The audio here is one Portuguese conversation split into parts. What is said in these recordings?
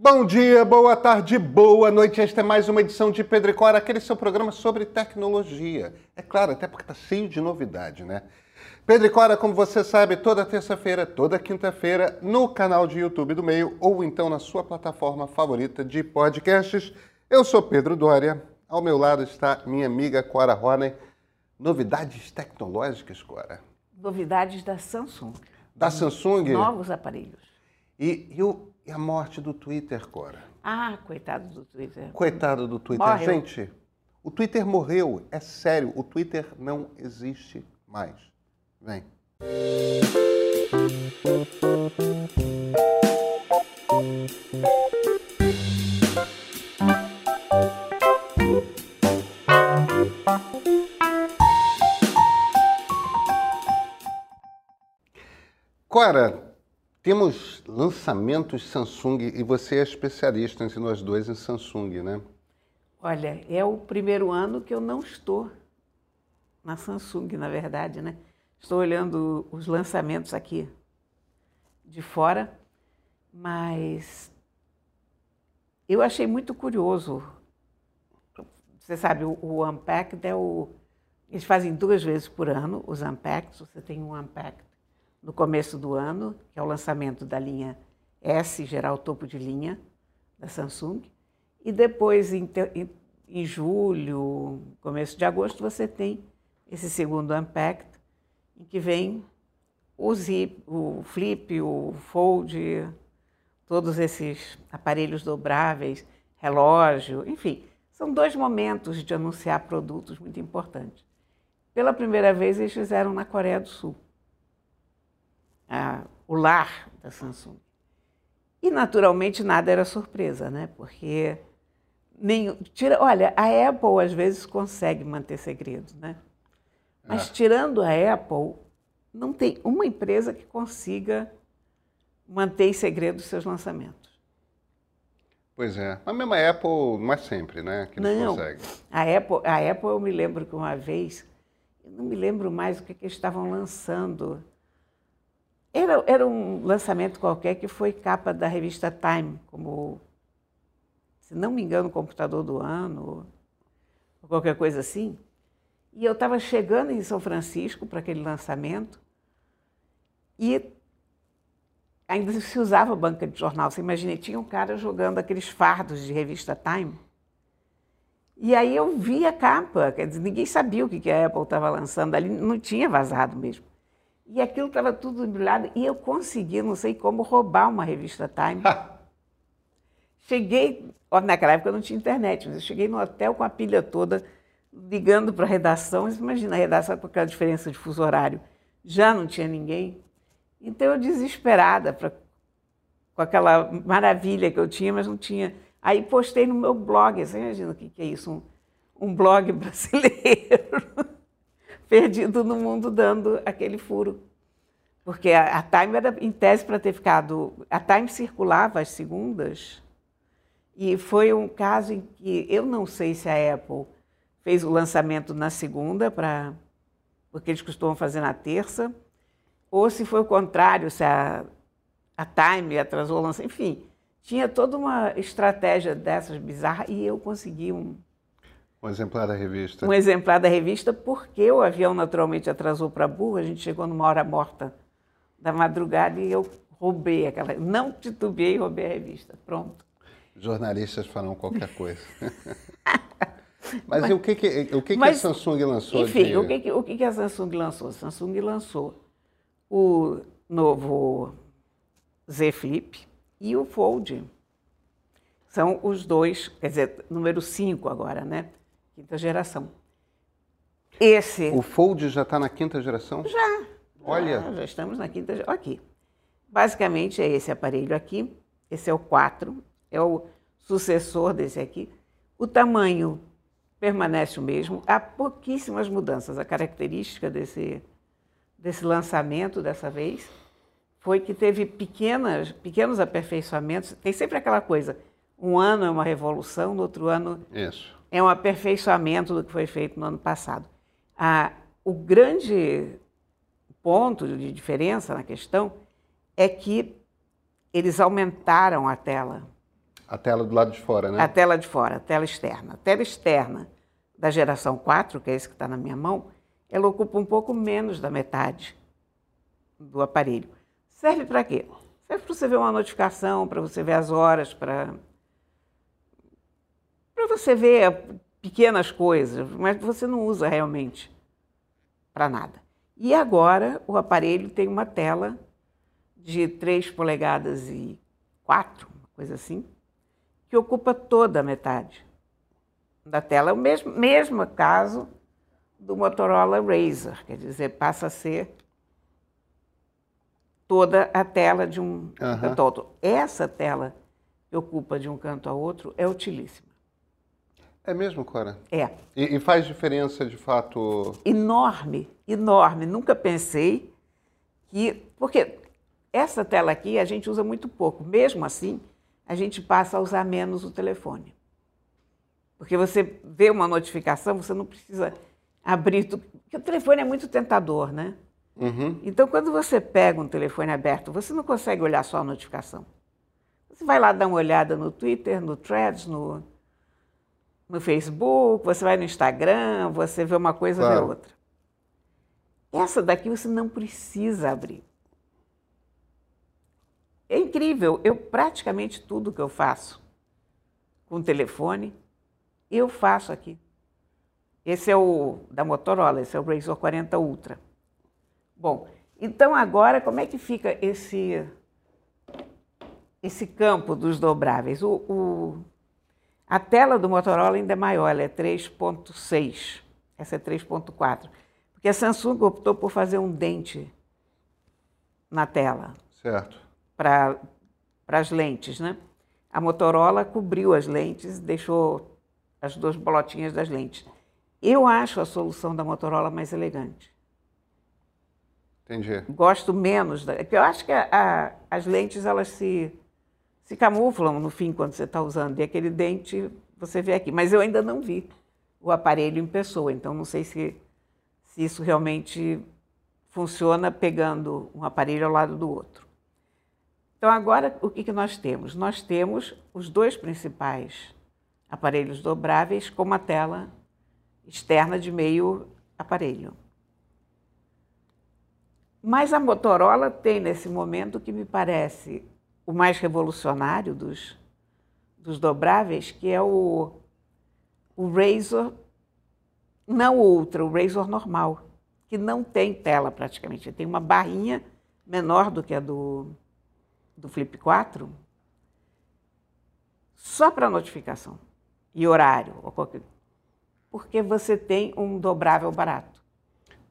Bom dia, boa tarde, boa noite. Esta é mais uma edição de Pedro e Cora, aquele seu programa sobre tecnologia. É claro, até porque está cheio de novidade, né? Pedro e Cora, como você sabe, toda terça-feira, toda quinta-feira, no canal de YouTube do Meio ou então na sua plataforma favorita de podcasts. Eu sou Pedro Dória, ao meu lado está minha amiga Cora Roney. Novidades tecnológicas, Cora? Novidades da Samsung. Da Samsung? Novos aparelhos. E, e, o, e a morte do Twitter, Cora? Ah, coitado do Twitter. Coitado do Twitter. Morreu. Gente, o Twitter morreu. É sério, o Twitter não existe mais. Vem. Cora, temos lançamentos Samsung e você é especialista entre nós dois em Samsung, né? Olha, é o primeiro ano que eu não estou na Samsung, na verdade, né? Estou olhando os lançamentos aqui de fora, mas eu achei muito curioso. Você sabe, o, Unpacked é o. Eles fazem duas vezes por ano os Unpacked. Você tem um Unpacked no começo do ano, que é o lançamento da linha S, geral topo de linha, da Samsung. E depois, em, em- em julho, começo de agosto, você tem esse segundo Unpacked, em que vem o Zip, o Flip, o Fold, todos esses aparelhos dobráveis, relógio, enfim. São dois momentos de anunciar produtos muito importantes. Pela primeira vez, eles fizeram na Coreia do Sul a- o lar da Samsung. E, naturalmente, nada era surpresa, né? Porque nem, tira, olha, a Apple às vezes consegue manter segredos, né? Mas É. tirando a Apple, não tem uma empresa que consiga manter em segredo os seus lançamentos. Pois é. Mas mesmo a Apple não é sempre, né? Que Não. conseguem. A Apple, a Apple, eu me lembro que uma vez, eu não me lembro mais o que, que eles estavam lançando. Era, era um lançamento qualquer que foi capa da revista Time, como, se não me engano, computador do ano, ou qualquer coisa assim. E eu estava chegando em São Francisco para aquele lançamento e ainda se usava banca de jornal. Você imagina, tinha um cara jogando aqueles fardos de revista Time. E aí eu vi a capa, quer dizer, ninguém sabia o que a Apple estava lançando ali, não tinha vazado mesmo. E aquilo estava tudo embrulhado e eu consegui, não sei como, roubar uma revista Time. Cheguei, ó, naquela época não tinha internet, mas eu cheguei no hotel com a pilha toda, ligando para a redação. Você imagina a redação com aquela diferença de fuso horário. Já não tinha ninguém. Então eu desesperada, pra, com aquela maravilha que eu tinha, mas não tinha. Aí postei no meu blog, você imagina o que, que é isso? Um, um blog brasileiro, perdido no mundo dando aquele furo. Porque a, a Time era em tese para ter ficado. A Time circulava às segundas, e foi um caso em que eu não sei se a Apple fez o lançamento na segunda, pra, porque eles costumam fazer na terça, ou se foi o contrário, se a, a Time atrasou o lançamento. Enfim, tinha toda uma estratégia dessas bizarras e eu consegui um, Um exemplar da revista. um exemplar da revista porque o avião naturalmente atrasou para burro, a gente chegou numa hora morta da madrugada e eu roubei aquela. Não titubeei e roubei a revista. Pronto. Jornalistas farão qualquer coisa. Mas, e o que, que, o que, que a Mas, Samsung lançou Enfim, de... o, que, que- o que que a Samsung lançou? A Samsung lançou o novo Z Flip e o Fold. São os dois, quer dizer, número 5 agora, né? Quinta geração. Esse. O Fold já está na quinta geração? Já. Olha. Já, já estamos na quinta. ge- Aqui. Basicamente é esse aparelho aqui. Esse é o 4. É o sucessor desse aqui. O tamanho permanece o mesmo. Há pouquíssimas mudanças. A característica desse, desse lançamento dessa vez foi que teve pequenas, pequenos aperfeiçoamentos. Tem sempre aquela coisa: um ano é uma revolução, no outro ano Isso. É um aperfeiçoamento do que foi feito no ano passado. Ah, o grande ponto de diferença na questão é que eles aumentaram a tela. A tela do lado de fora, né? A tela de fora, a tela externa. A tela externa da geração 4, que é esse que está na minha mão, ela ocupa um pouco menos da metade do aparelho. Serve para quê? Serve para você ver uma notificação, para você ver as horas, para para você ver pequenas coisas, mas você não usa realmente para nada. E agora o aparelho tem uma tela de 3 polegadas e 4, uma coisa assim, que ocupa toda a metade da tela. É o mesmo, mesmo caso do Motorola Razr, quer dizer, passa a ser toda a tela de um uhum. canto ao outro. Essa tela que ocupa de um canto ao outro é utilíssima. É mesmo, Cora? É. E, e, faz diferença, de fato? Enorme, enorme. Nunca pensei que... Porque essa tela aqui a gente usa muito pouco. Mesmo assim, a gente passa a usar menos o telefone. Porque você vê uma notificação, você não precisa abrir... Porque o telefone é muito tentador, né? Uhum. Então, quando você pega um telefone aberto, você não consegue olhar só a notificação. Você vai lá dar uma olhada no Twitter, no Threads, no no Facebook, você vai no Instagram, você vê uma coisa claro. vê outra. Essa daqui você não precisa abrir. É incrível, eu praticamente tudo que eu faço com o telefone, eu faço aqui. Esse é o da Motorola, esse é o Razr 40 Ultra. Bom, então agora como é que fica esse esse campo dos dobráveis? O, o a tela do Motorola ainda é maior, ela é 3.6, essa é 3.4. Porque a Samsung optou por fazer um dente na tela. Certo. Para as lentes, né? A Motorola cobriu as lentes, deixou as duas bolotinhas das lentes. Eu acho a solução da Motorola mais elegante. Entendi. Gosto menos. Da, eu acho que a, a, as lentes elas se se camuflam no fim quando você está usando. E aquele dente você vê aqui. Mas eu ainda não vi o aparelho em pessoa, então não sei se, se isso realmente funciona pegando um aparelho ao lado do outro. Então, agora, o que, que nós temos? Nós temos os dois principais aparelhos dobráveis com uma tela externa de meio aparelho. Mas a Motorola tem, nesse momento, que me parece o mais revolucionário dos, dos dobráveis, que é o, o Razor, não o Ultra, o Razor normal, que não tem tela praticamente. Tem uma barrinha menor do que a do, do Flip 4, só para notificação e horário, ou qualquer, porque você tem um dobrável barato.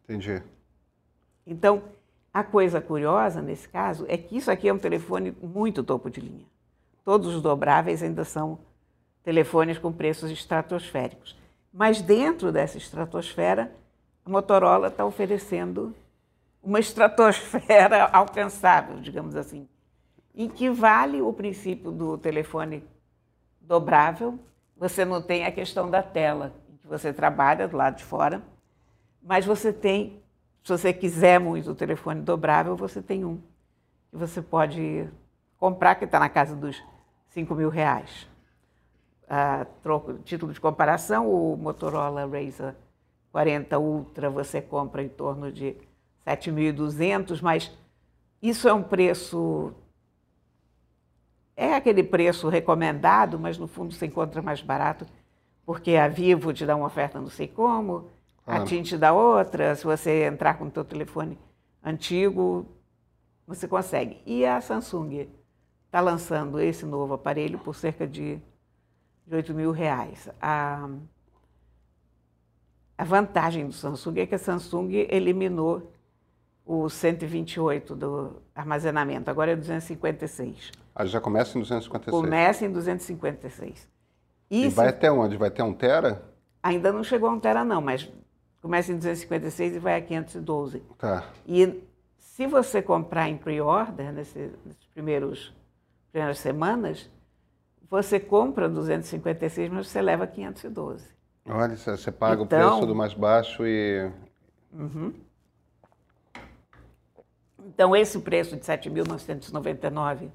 Entendi. Então, a coisa curiosa nesse caso é que isso aqui é um telefone muito topo de linha. Todos os dobráveis ainda são telefones com preços estratosféricos. Mas dentro dessa estratosfera, a Motorola está oferecendo uma estratosfera alcançável, digamos assim, em que vale o princípio do telefone dobrável. Você não tem a questão da tela, que você trabalha do lado de fora, mas você tem se você quiser muito o telefone dobrável, você tem um que você pode comprar, que está na casa dos 5 mil reais. Ah, troco, título de comparação, o Motorola Razr 40 Ultra você compra em torno de 7.200, mas isso é um preço é aquele preço recomendado, mas no fundo você encontra mais barato, porque a Vivo te dá uma oferta não sei como, a tinte da outra, se você entrar com o seu telefone antigo, você consegue. E a Samsung está lançando esse novo aparelho por cerca de, de 8 mil reais. A, a vantagem do Samsung é que a Samsung eliminou o 128 do armazenamento, agora é 256. Ah, já começa em 256? Começa em 256. E, e vai se... até onde? Vai até 1 tera? Ainda não chegou a 1 tera não, mas começa em 256 e vai a 512. Tá. E se você comprar em pre-order, nesses primeiros primeiras semanas, você compra 256, mas você leva 512. Olha, você paga então, o preço do mais baixo e... Uhum. Então, esse preço de 7.999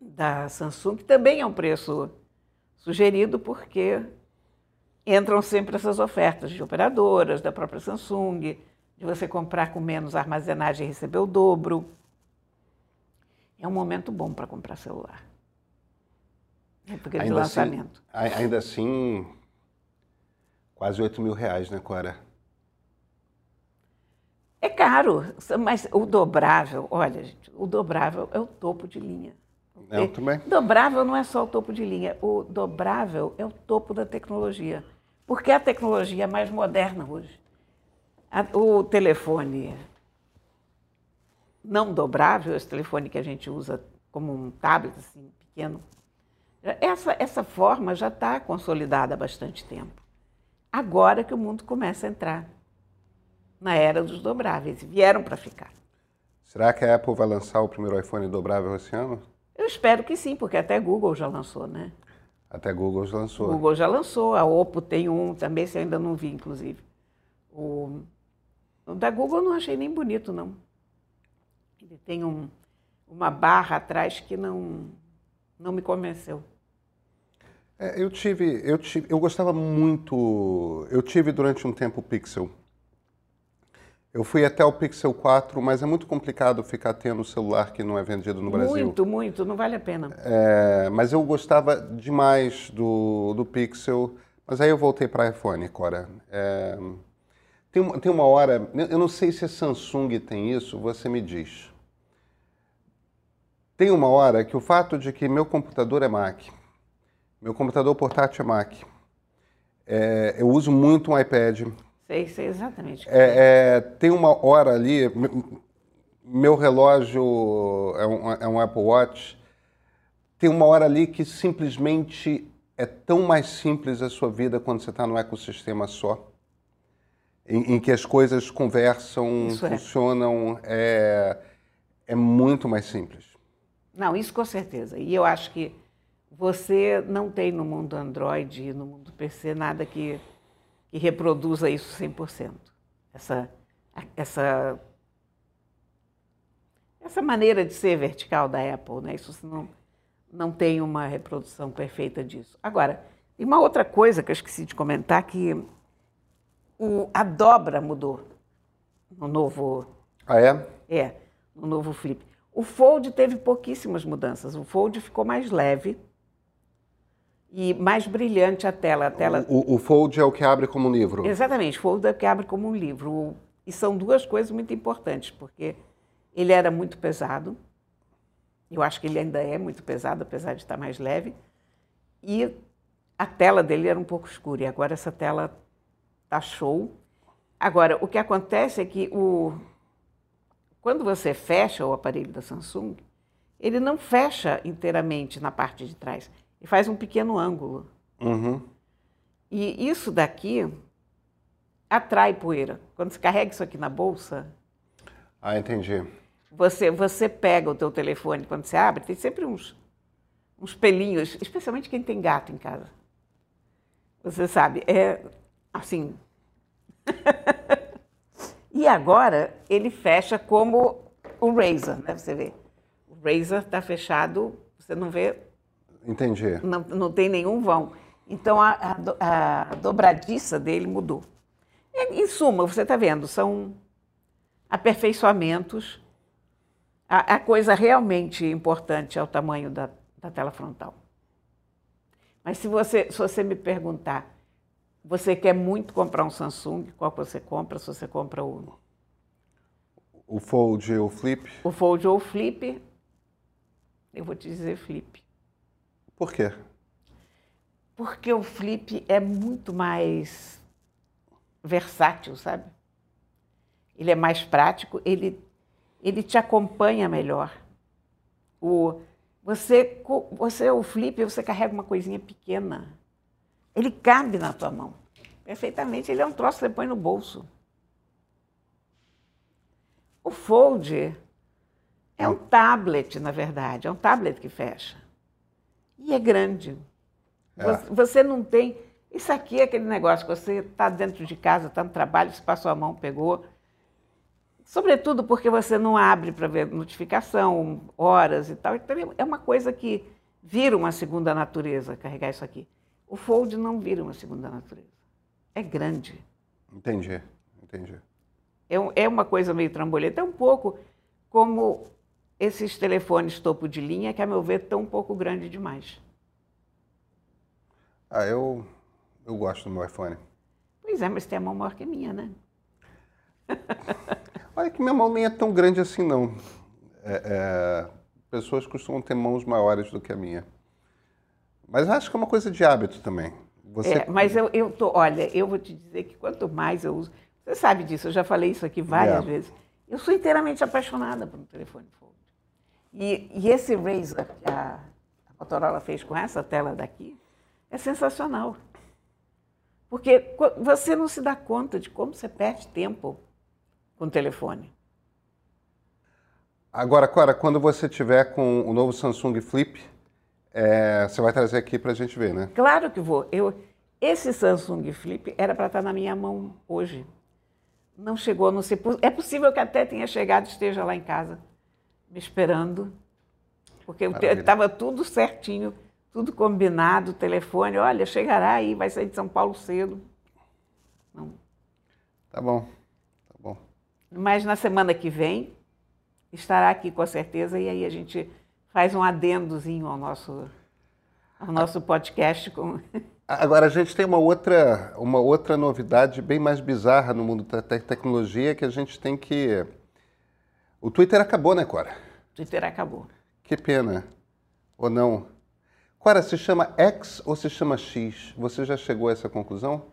da Samsung, também é um preço sugerido, porque entram sempre essas ofertas de operadoras, da própria Samsung, de você comprar com menos armazenagem e receber o dobro. É um momento bom para comprar celular. Época de Ainda assim, lançamento. ai- ainda assim, quase 8 mil reais, né, Cora? É caro, mas o dobrável, olha, gente, o dobrável é o topo de linha. Eu também. Dobrável não é só o topo de linha, o dobrável é o topo da tecnologia. Porque a tecnologia é mais moderna hoje. O telefone não dobrável, esse telefone que a gente usa como um tablet assim, pequeno, essa, essa forma já está consolidada há bastante tempo. Agora que o mundo começa a entrar na era dos dobráveis, vieram para ficar. Será que a Apple vai lançar o primeiro iPhone dobrável esse ano? Eu espero que sim, porque até Google já lançou, né? Até Google já lançou. Google já lançou, a Oppo tem um também, se eu ainda não vi, inclusive. O, o da Google eu não achei nem bonito, não. Ele tem um, uma barra atrás que não, não me convenceu. É, eu tive, eu tive, eu gostava muito. Eu tive durante um tempo o Pixel. Eu fui até o Pixel 4, mas é muito complicado ficar tendo celular que não é vendido no Brasil. Muito, muito, não vale a pena. É, mas eu gostava demais do, do Pixel, mas aí eu voltei para iPhone, Cora. É, tem, uma- tem uma hora, eu não sei se a Samsung tem isso, você me diz. Tem uma hora que o fato de que meu computador é Mac, meu computador portátil é Mac, é, eu uso muito um iPad, Sei, sei exatamente. é, é, tem uma hora ali, me- meu relógio é um, é um Apple Watch, tem uma hora ali que simplesmente é tão mais simples a sua vida quando você está num ecossistema só, em, em que as coisas conversam, Isso é. funcionam, é, é muito mais simples. Não, isso com certeza. E eu acho que você não tem no mundo Android e no mundo PC nada que, que reproduza isso 100%. Essa, essa, essa maneira de ser vertical da Apple, né? Isso não, não tem uma reprodução perfeita disso. Agora, e uma outra coisa que eu esqueci de comentar, que o, a dobra mudou no novo Ah, é? é, no novo Flip. O Fold teve pouquíssimas mudanças. O Fold ficou mais leve e mais brilhante a tela. A tela O, o Fold é o que abre como um livro. Exatamente, o Fold é o que abre como um livro. E são duas coisas muito importantes, porque ele era muito pesado. Eu acho que ele ainda é muito pesado, apesar de estar mais leve. E a tela dele era um pouco escura. E agora essa tela tá show. Agora, o que acontece é que o... quando você fecha o aparelho da Samsung, ele não fecha inteiramente na parte de trás. Ele faz um pequeno ângulo. Uhum. E isso daqui atrai poeira. Quando você carrega isso aqui na bolsa, Ah, entendi. você, você pega o teu telefone, quando você abre, tem sempre uns, uns pelinhos, especialmente quem tem gato em casa. Você sabe, é assim. e agora ele fecha como o Razer, né? Você vê. O Razer está fechado, você não vê Entendi. não, não tem nenhum vão. Então a, a a dobradiça dele mudou. Em, em suma, você está vendo, são aperfeiçoamentos. A, a coisa realmente importante é o tamanho da, da tela frontal. Mas se você, se você me perguntar, você quer muito comprar um Samsung, qual você compra? Se você compra o, O Fold e o Flip. o Fold ou o Flip, eu vou te dizer Flip. Por quê? Porque o flip é muito mais versátil, sabe? Ele é mais prático, ele, ele te acompanha melhor. O, você, você, o flip, você carrega uma coisinha pequena. Ele cabe na tua mão. Perfeitamente. Ele é um troço que você põe no bolso. O fold é um tablet, na verdade. É um tablet que fecha. E é grande. É. Você, não tem. Isso aqui é aquele negócio que você está dentro de casa, está no trabalho, você passou a mão, pegou. Sobretudo porque você não abre para ver notificação, horas e tal. Então é uma coisa que vira uma segunda natureza carregar isso aqui. O Fold não vira uma segunda natureza. É grande. Entendi, entendi. É, é uma coisa meio trambolheta, é um pouco como esses telefones topo de linha, que a meu ver estão um pouco grande demais. Ah, eu, eu gosto do meu iPhone. Pois é, mas tem a mão maior que a minha, né? Olha que minha mão nem é tão grande assim, não. É, é, pessoas costumam ter mãos maiores do que a minha. Mas acho que é uma coisa de hábito também. Você... É, mas eu, eu tô, olha, eu vou te dizer que quanto mais eu uso, você sabe disso, eu já falei isso aqui várias é. vezes. Eu sou inteiramente apaixonada por um telefone Fold. E, e esse Razer que a, a Motorola fez com essa tela daqui é sensacional. Porque você não se dá conta de como você perde tempo com o telefone. Agora, Cora, quando você tiver com o novo Samsung Flip, é, você vai trazer aqui para a gente ver, né? Claro que vou. Eu, esse Samsung Flip era para estar na minha mão hoje. Não chegou, não sei. É possível que até tenha chegado, esteja lá em casa, me esperando, porque estava tudo certinho tudo combinado, telefone, olha, chegará aí, vai sair de São Paulo cedo. Não. Tá bom, tá bom. Mas na semana que vem estará aqui com certeza e aí a gente faz um adendozinho ao nosso, ao nosso podcast. Com... Agora a gente tem uma outra, uma outra novidade bem mais bizarra no mundo da tecnologia que a gente tem que. O Twitter acabou, né, Cora? O Twitter acabou. Que pena. Ou não? Cora, se chama X ou se chama X? Você já chegou a essa conclusão?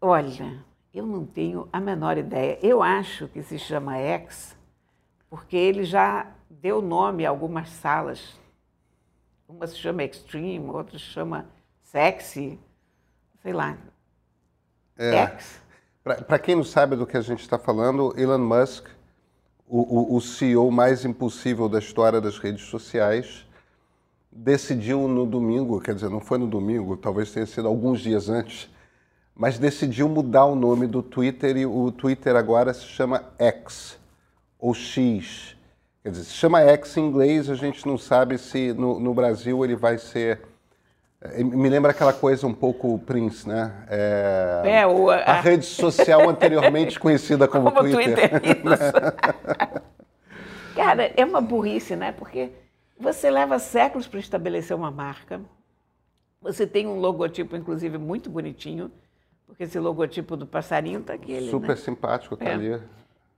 Olha, eu não tenho a menor ideia. Eu acho que se chama X porque ele já deu nome a algumas salas. Uma se chama Extreme, outra se chama Sexy, sei lá. É. X. Para quem não sabe do que a gente está falando, Elon Musk, o, o, o CEO mais impossível da história das redes sociais, decidiu no domingo, quer dizer, não foi no domingo, talvez tenha sido alguns dias antes, mas decidiu mudar o nome do Twitter e o Twitter agora se chama X ou X. Quer dizer, se chama X em inglês, a gente não sabe se no, no Brasil ele vai ser. Me lembra aquela coisa um pouco Prince, né? É, é o, a... a... rede social anteriormente conhecida como, como Twitter. Twitter Cara, é uma burrice, né? Porque você leva séculos para estabelecer uma marca. Você tem um logotipo, inclusive, muito bonitinho, porque esse logotipo do passarinho está aqui. Super né? simpático, está é. ali.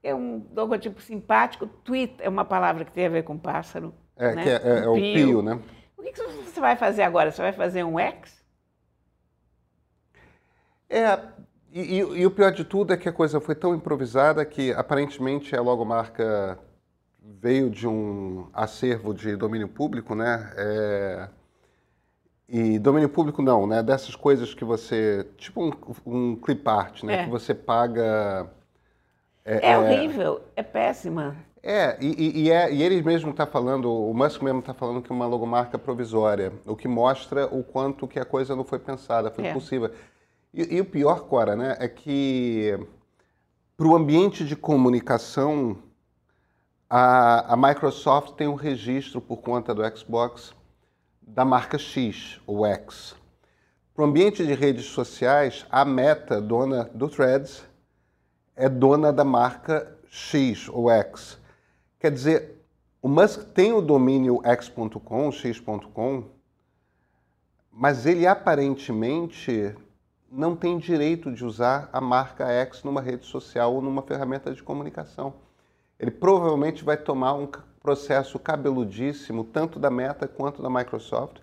É um logotipo simpático. Tweet é uma palavra que tem a ver com pássaro. É, né? que é, é, é o pio, né? O que você vai fazer agora? Você vai fazer um X? É, e, e, e, o pior de tudo é que a coisa foi tão improvisada que aparentemente a logomarca veio de um acervo de domínio público, né? É... E domínio público não, né? Dessas coisas que você. Tipo um, um clip art, né? É. Que você paga. É, é horrível, é péssima. É e, e, é, e ele mesmo está falando, o Musk mesmo está falando que é uma logomarca provisória, o que mostra o quanto que a coisa não foi pensada, foi é. possível. E, e, o pior, Cora, né, é que para o ambiente de comunicação a, a Microsoft tem um registro por conta do Xbox da marca X, ou X. Para o ambiente de redes sociais, a Meta, dona do Threads, é dona da marca X ou X. Quer dizer, o Musk tem o domínio x.com, x.com, mas ele aparentemente não tem direito de usar a marca X numa rede social ou numa ferramenta de comunicação ele provavelmente vai tomar um processo cabeludíssimo, tanto da Meta quanto da Microsoft,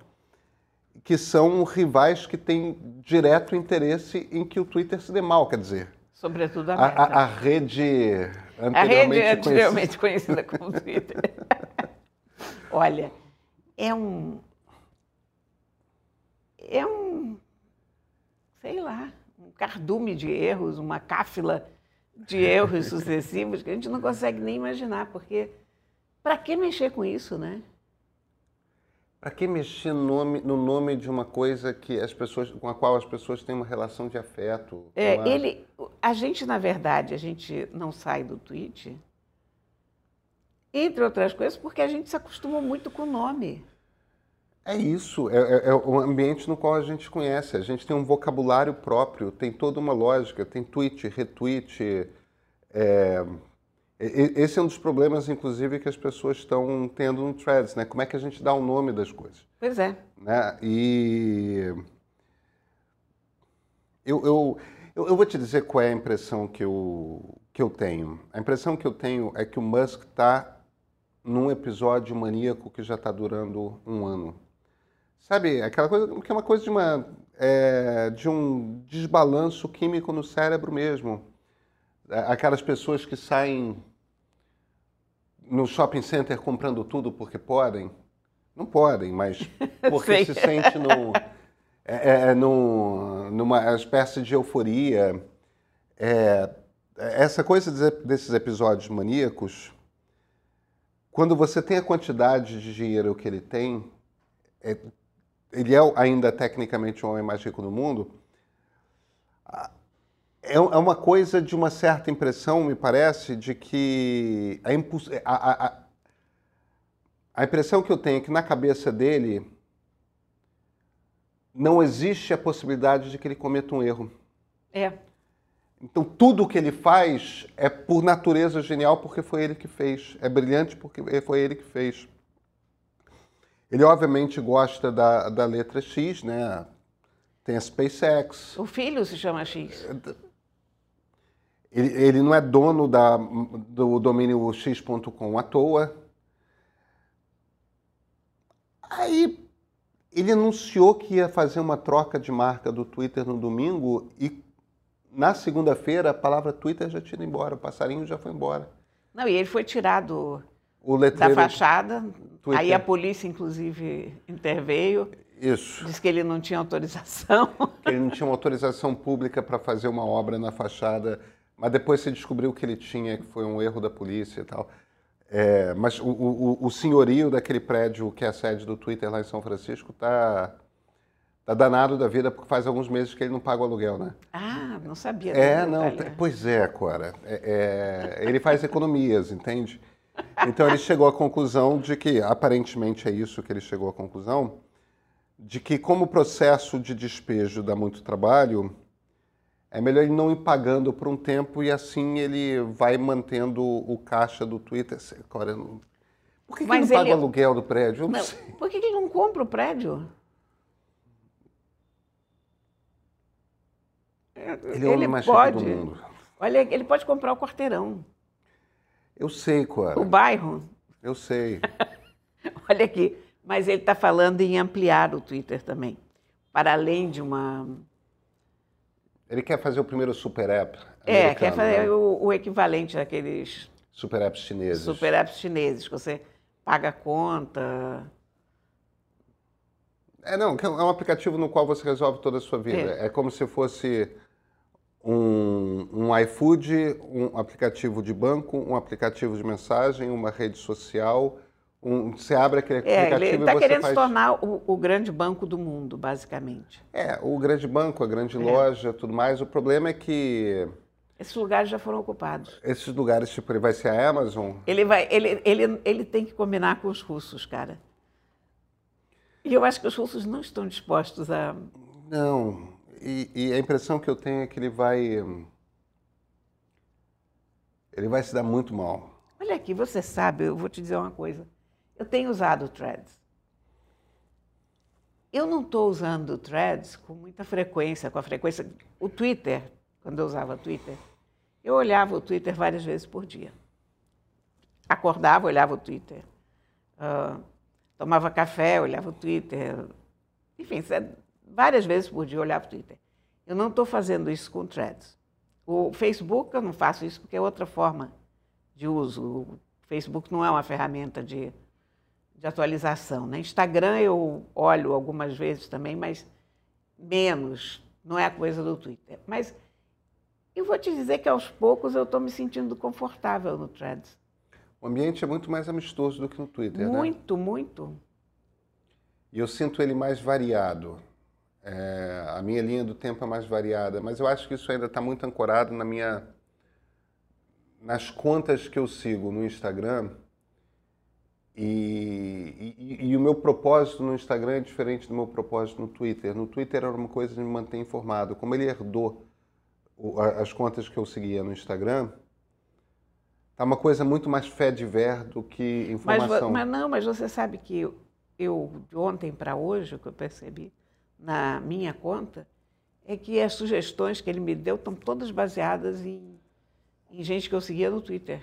que são rivais que têm direto interesse em que o Twitter se dê mal, quer dizer. Sobretudo a Meta. A, a, a rede anteriormente, a rede anteriormente conhecida. conhecida como Twitter. Olha, é um. É um. Sei lá, um cardume de erros, uma cáfila de erros sucessivos que a gente não consegue nem imaginar, porque para que mexer com isso, né? Para que mexer no nome, no nome de uma coisa que as pessoas, com a qual as pessoas têm uma relação de afeto? É, ele, a gente, na verdade, a gente não sai do tweet, entre outras coisas, porque a gente se acostumou muito com o nome. É isso, é, é, é, o ambiente no qual a gente conhece. A gente tem um vocabulário próprio, tem toda uma lógica, tem tweet, retweet. É... Esse é um dos problemas, inclusive, que as pessoas estão tendo no Threads, né? Como é que a gente dá o nome das coisas? Pois é. Né? E eu, eu, eu, vou te dizer qual é a impressão que eu, que eu tenho. A impressão que eu tenho é que o Musk está num episódio maníaco que já está durando um ano. Sabe, aquela coisa que é uma coisa de, uma, é, de um desbalanço químico no cérebro mesmo. É, aquelas pessoas que saem no shopping center comprando tudo porque podem. Não podem, mas porque se sente no, é, é, é, no, numa espécie de euforia. É, essa coisa desses episódios maníacos, quando você tem a quantidade de dinheiro que ele tem, é, ele é ainda tecnicamente o homem mais rico do mundo, é, é uma coisa de uma certa impressão, me parece, de que a, a, a, a impressão que eu tenho é que na cabeça dele não existe a possibilidade de que ele cometa um erro. É. Então tudo o que ele faz é por natureza genial porque foi ele que fez. É brilhante porque foi ele que fez. Ele obviamente gosta da, da letra X, né? Tem a SpaceX. O filho se chama X. Ele, ele não é dono da, do domínio x.com à toa. Aí ele anunciou que ia fazer uma troca de marca do Twitter no domingo e na segunda-feira a palavra Twitter já tinha ido embora, o passarinho já foi embora. Não, e ele foi tirado da fachada. Twitter. Aí a polícia, inclusive, interveio. Isso. Diz que ele não tinha autorização. Ele não tinha uma autorização pública para fazer uma obra na fachada, mas depois se descobriu que ele tinha, que foi um erro da polícia e tal. É, mas o, o, o, senhorio daquele prédio que é a sede do Twitter lá em São Francisco está tá danado da vida porque faz alguns meses que ele não paga o aluguel, né? Ah, não sabia. É, não. Pois é, Cora. É, é, ele faz economias, entende? Então ele chegou à conclusão de que, aparentemente é isso que ele chegou à conclusão, de que como o processo de despejo dá muito trabalho, é melhor ele não ir pagando por um tempo e assim ele vai mantendo o caixa do Twitter. Agora, por que, que ele não paga o aluguel do prédio? Eu não, não sei. Por que, que ele não compra o prédio? Ele é o mais pode, do mundo. Olha, ele pode comprar o quarteirão. Eu sei, Cora. O bairro? Eu sei. Olha aqui, mas ele está falando em ampliar o Twitter também, para além de uma. Ele quer fazer o primeiro super app. É, quer fazer né? o, o, equivalente daqueles. Super apps chineses. Super apps chineses, que você paga a conta. É, não, é um aplicativo no qual você resolve toda a sua vida. É, é como se fosse um, um iFood, um aplicativo de banco, um aplicativo de mensagem, uma rede social. Um, você abre aquele é, aplicativo ele está querendo faz... se tornar o, o, grande banco do mundo, basicamente. É, o grande banco, a grande é. loja, tudo mais. O problema é que esses lugares já foram ocupados. Esses lugares, tipo, ele vai ser a Amazon? Ele vai, ele, ele, ele tem que combinar com os russos, cara. E eu acho que os russos não estão dispostos a. Não, e, e, a impressão que eu tenho é que ele vai. Ele vai se dar muito mal. Olha aqui, você sabe, eu vou te dizer uma coisa. Eu tenho usado o Threads. Eu não estou usando o Threads com muita frequência, com a frequência. O Twitter, quando eu usava o Twitter, eu olhava o Twitter várias vezes por dia. Acordava, olhava o Twitter. Uh, tomava café, olhava o Twitter. Enfim, várias vezes por dia eu olhava o Twitter. Eu não estou fazendo isso com threads. O Facebook eu não faço isso porque é outra forma de uso. O Facebook não é uma ferramenta de, de atualização. Né? Instagram eu olho algumas vezes também, mas menos. Não é a coisa do Twitter. Mas eu vou te dizer que aos poucos eu estou me sentindo confortável no Threads. O ambiente é muito mais amistoso do que no Twitter, muito, né? Muito, muito. E eu sinto ele mais variado. É, a minha linha do tempo é mais variada, mas eu acho que isso ainda está muito ancorado na minha, nas contas que eu sigo no Instagram. E, e, e, o meu propósito no Instagram é diferente do meu propósito no Twitter. No Twitter era uma coisa de me manter informado. Como ele herdou as contas que eu seguia no Instagram, tá uma coisa muito mais fé de ver do que informação. Mas, mas não, mas você sabe que eu, eu de ontem para hoje, o que eu percebi, na minha conta é que as sugestões que ele me deu estão todas baseadas em, em gente que eu seguia no Twitter.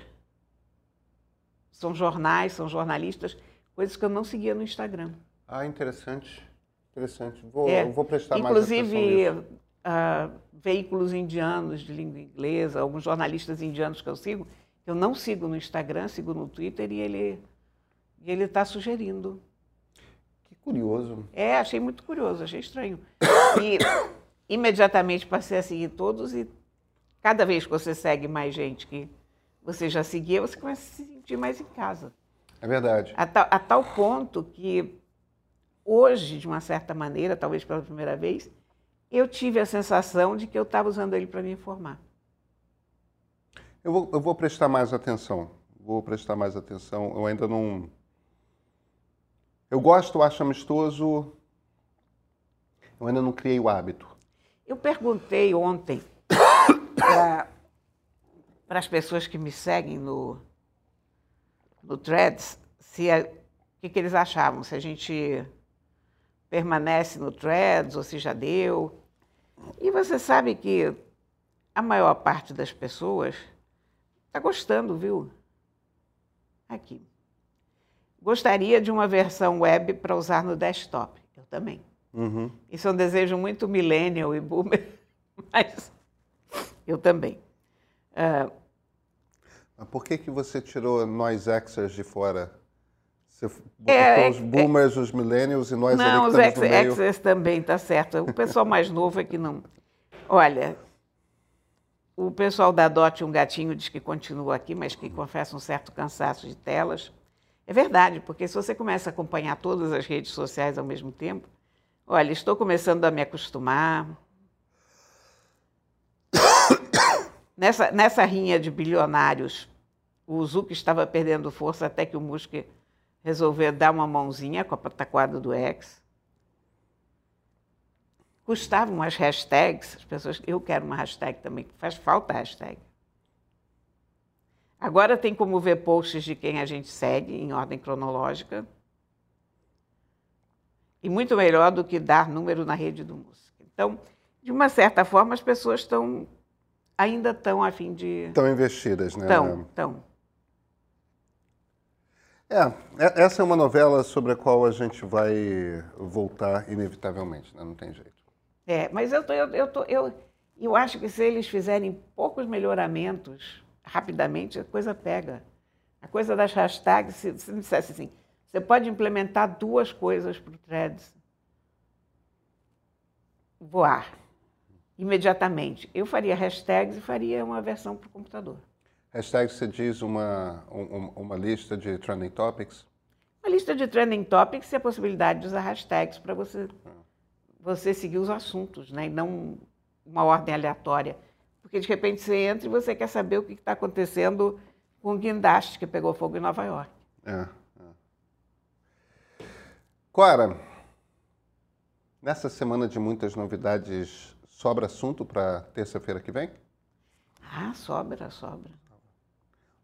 São jornais, são jornalistas, coisas que eu não seguia no Instagram. Ah, interessante. Interessante. Vou, é, vou prestar mais atenção Inclusive, uh, veículos indianos de língua inglesa, alguns jornalistas indianos que eu sigo, eu não sigo no Instagram, sigo no Twitter e ele e ele está sugerindo curioso. É, achei muito curioso, achei estranho. E imediatamente passei a seguir todos e cada vez que você segue mais gente que você já seguia, você começa a se sentir mais em casa. É verdade. A tal, a tal ponto que hoje, de uma certa maneira, talvez pela primeira vez, eu tive a sensação de que eu estava usando ele para me informar. Eu vou, eu vou prestar mais atenção. Vou prestar mais atenção. Eu ainda não eu gosto, acho amistoso. Eu ainda não criei o hábito. Eu perguntei ontem para as pessoas que me seguem no, no Threads se o que, que eles achavam, se a gente permanece no Threads ou se já deu. E você sabe que a maior parte das pessoas está gostando, viu? Aqui. Gostaria de uma versão web para usar no desktop. Eu também. Uhum. Isso é um desejo muito millennial e boomer, mas eu também. Uh, mas por que, que você tirou nós Xers de fora? Você botou é, os é, boomers, é, os millennials e nós não, ali que os X, Xers também, tá certo. O pessoal mais novo é que não... Olha, o pessoal da DOT Um Gatinho diz que continua aqui, mas que confessa um certo cansaço de telas. É verdade, porque se você começa a acompanhar todas as redes sociais ao mesmo tempo, olha, estou começando a me acostumar. nessa, nessa rinha de bilionários, o Zuck estava perdendo força até que o Musk resolveu dar uma mãozinha com a pataquada do ex. Custavam umas hashtags, as pessoas, eu quero uma hashtag também, faz falta hashtag. Agora tem como ver posts de quem a gente segue em ordem cronológica. E muito melhor do que dar número na rede do música. Então, de uma certa forma, as pessoas estão ainda estão a fim de. Estão investidas, né? Estão, estão. É, é, essa é uma novela sobre a qual a gente vai voltar inevitavelmente, né? não tem jeito. É, mas eu, tô, eu, eu, tô, eu, eu acho que se eles fizerem poucos melhoramentos rapidamente a coisa pega. A coisa das hashtags, se me dissesse assim, você pode implementar duas coisas para o Threads voar imediatamente. Eu faria hashtags e faria uma versão para o computador. Hashtag você diz uma, uma, uma lista de trending topics? Uma lista de trending topics e a possibilidade de usar hashtags para você, você seguir os assuntos, né? e não uma ordem aleatória. Porque de repente você entra e você quer saber o que está acontecendo com o guindaste que pegou fogo em Nova York. É, é. Cora, nessa semana de muitas novidades, sobra assunto para terça-feira que vem? Ah, sobra, sobra.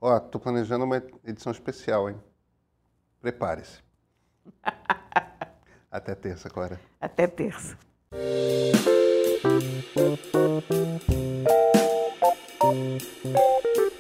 Ó, tô planejando uma edição especial, hein? Prepare-se. Até terça, Cora. Até terça. Thank you.